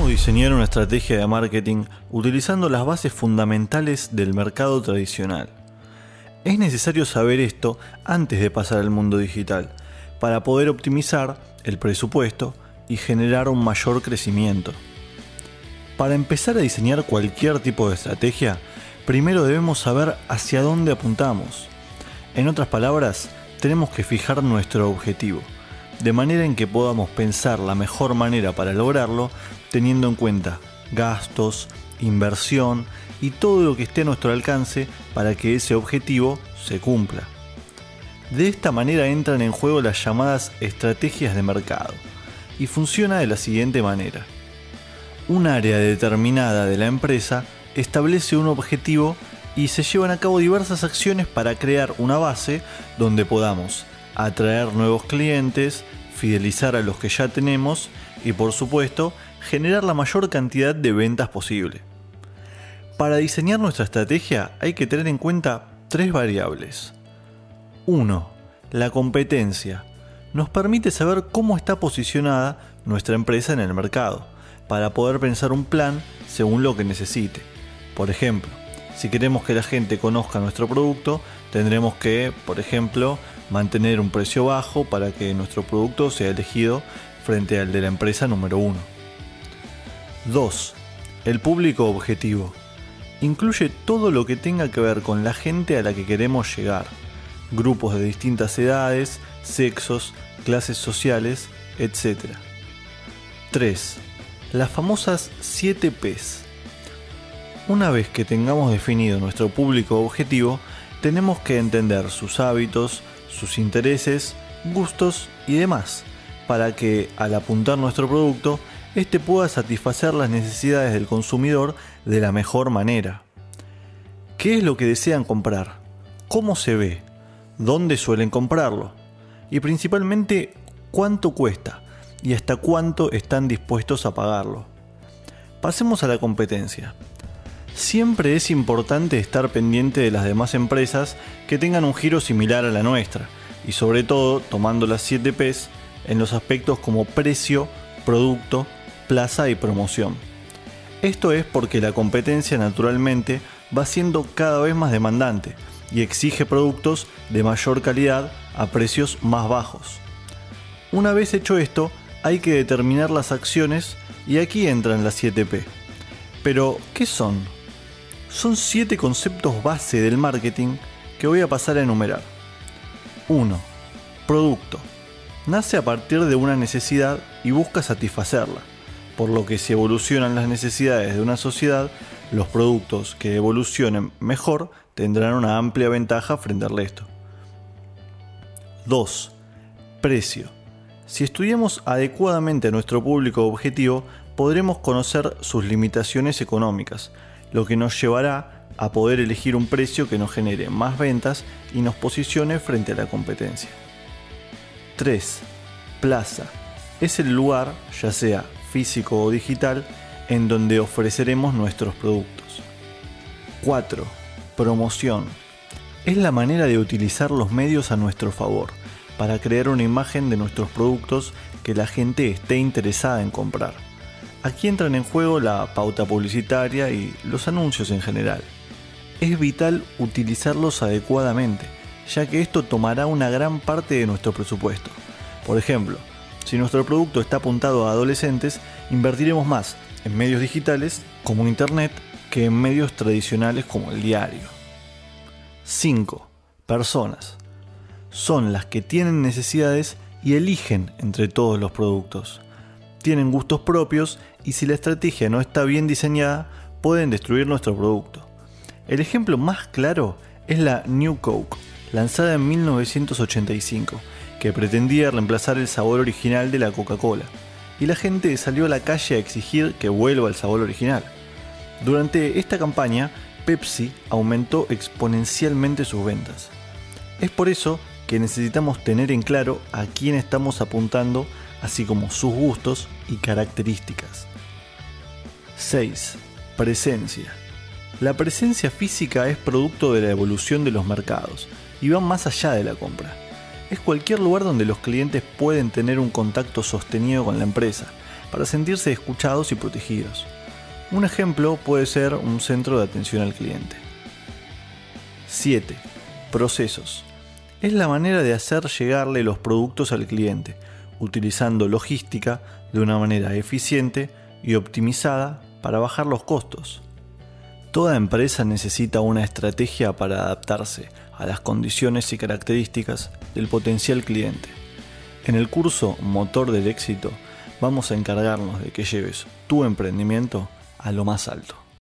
¿Cómo diseñar una estrategia de marketing utilizando las bases fundamentales del mercado tradicional? Es necesario saber esto antes de pasar al mundo digital, para poder optimizar el presupuesto y generar un mayor crecimiento. Para empezar a diseñar cualquier tipo de estrategia, primero debemos saber hacia dónde apuntamos. En otras palabras, tenemos que fijar nuestro objetivo de manera en que podamos pensar la mejor manera para lograrlo teniendo en cuenta gastos, inversión y todo lo que esté a nuestro alcance para que ese objetivo se cumpla. De esta manera entran en juego las llamadas estrategias de mercado y funciona de la siguiente manera. Un área determinada de la empresa establece un objetivo y se llevan a cabo diversas acciones para crear una base donde podamos atraer nuevos clientes, fidelizar a los que ya tenemos y por supuesto generar la mayor cantidad de ventas posible. Para diseñar nuestra estrategia hay que tener en cuenta tres variables. 1. La competencia. Nos permite saber cómo está posicionada nuestra empresa en el mercado, para poder pensar un plan según lo que necesite. Por ejemplo, si queremos que la gente conozca nuestro producto, tendremos que, por ejemplo, mantener un precio bajo para que nuestro producto sea elegido frente al de la empresa número 1. 2. El público objetivo. Incluye todo lo que tenga que ver con la gente a la que queremos llegar. Grupos de distintas edades, sexos, clases sociales, etc. 3. Las famosas 7 Ps. Una vez que tengamos definido nuestro público objetivo, tenemos que entender sus hábitos, sus intereses, gustos y demás, para que al apuntar nuestro producto, éste pueda satisfacer las necesidades del consumidor de la mejor manera. ¿Qué es lo que desean comprar? ¿Cómo se ve? ¿Dónde suelen comprarlo? Y principalmente, ¿cuánto cuesta? ¿Y hasta cuánto están dispuestos a pagarlo? Pasemos a la competencia. Siempre es importante estar pendiente de las demás empresas que tengan un giro similar a la nuestra, y sobre todo tomando las 7 Ps en los aspectos como precio, producto, plaza y promoción. Esto es porque la competencia naturalmente va siendo cada vez más demandante y exige productos de mayor calidad a precios más bajos. Una vez hecho esto, hay que determinar las acciones y aquí entran las 7P. Pero, ¿qué son? Son 7 conceptos base del marketing que voy a pasar a enumerar. 1. Producto. Nace a partir de una necesidad y busca satisfacerla, por lo que si evolucionan las necesidades de una sociedad, los productos que evolucionen mejor tendrán una amplia ventaja frente al resto. 2. Precio. Si estudiamos adecuadamente a nuestro público objetivo, podremos conocer sus limitaciones económicas, lo que nos llevará a poder elegir un precio que nos genere más ventas y nos posicione frente a la competencia. 3. Plaza. Es el lugar, ya sea físico o digital, en donde ofreceremos nuestros productos. 4. Promoción. Es la manera de utilizar los medios a nuestro favor, para crear una imagen de nuestros productos que la gente esté interesada en comprar. Aquí entran en juego la pauta publicitaria y los anuncios en general. Es vital utilizarlos adecuadamente, ya que esto tomará una gran parte de nuestro presupuesto. Por ejemplo, si nuestro producto está apuntado a adolescentes, invertiremos más en medios digitales como Internet que en medios tradicionales como el diario. 5. Personas. Son las que tienen necesidades y eligen entre todos los productos tienen gustos propios y si la estrategia no está bien diseñada, pueden destruir nuestro producto. El ejemplo más claro es la New Coke, lanzada en 1985, que pretendía reemplazar el sabor original de la Coca-Cola, y la gente salió a la calle a exigir que vuelva el sabor original. Durante esta campaña, Pepsi aumentó exponencialmente sus ventas. Es por eso que necesitamos tener en claro a quién estamos apuntando así como sus gustos y características. 6. Presencia. La presencia física es producto de la evolución de los mercados y va más allá de la compra. Es cualquier lugar donde los clientes pueden tener un contacto sostenido con la empresa, para sentirse escuchados y protegidos. Un ejemplo puede ser un centro de atención al cliente. 7. Procesos. Es la manera de hacer llegarle los productos al cliente, utilizando logística de una manera eficiente y optimizada para bajar los costos. Toda empresa necesita una estrategia para adaptarse a las condiciones y características del potencial cliente. En el curso Motor del Éxito vamos a encargarnos de que lleves tu emprendimiento a lo más alto.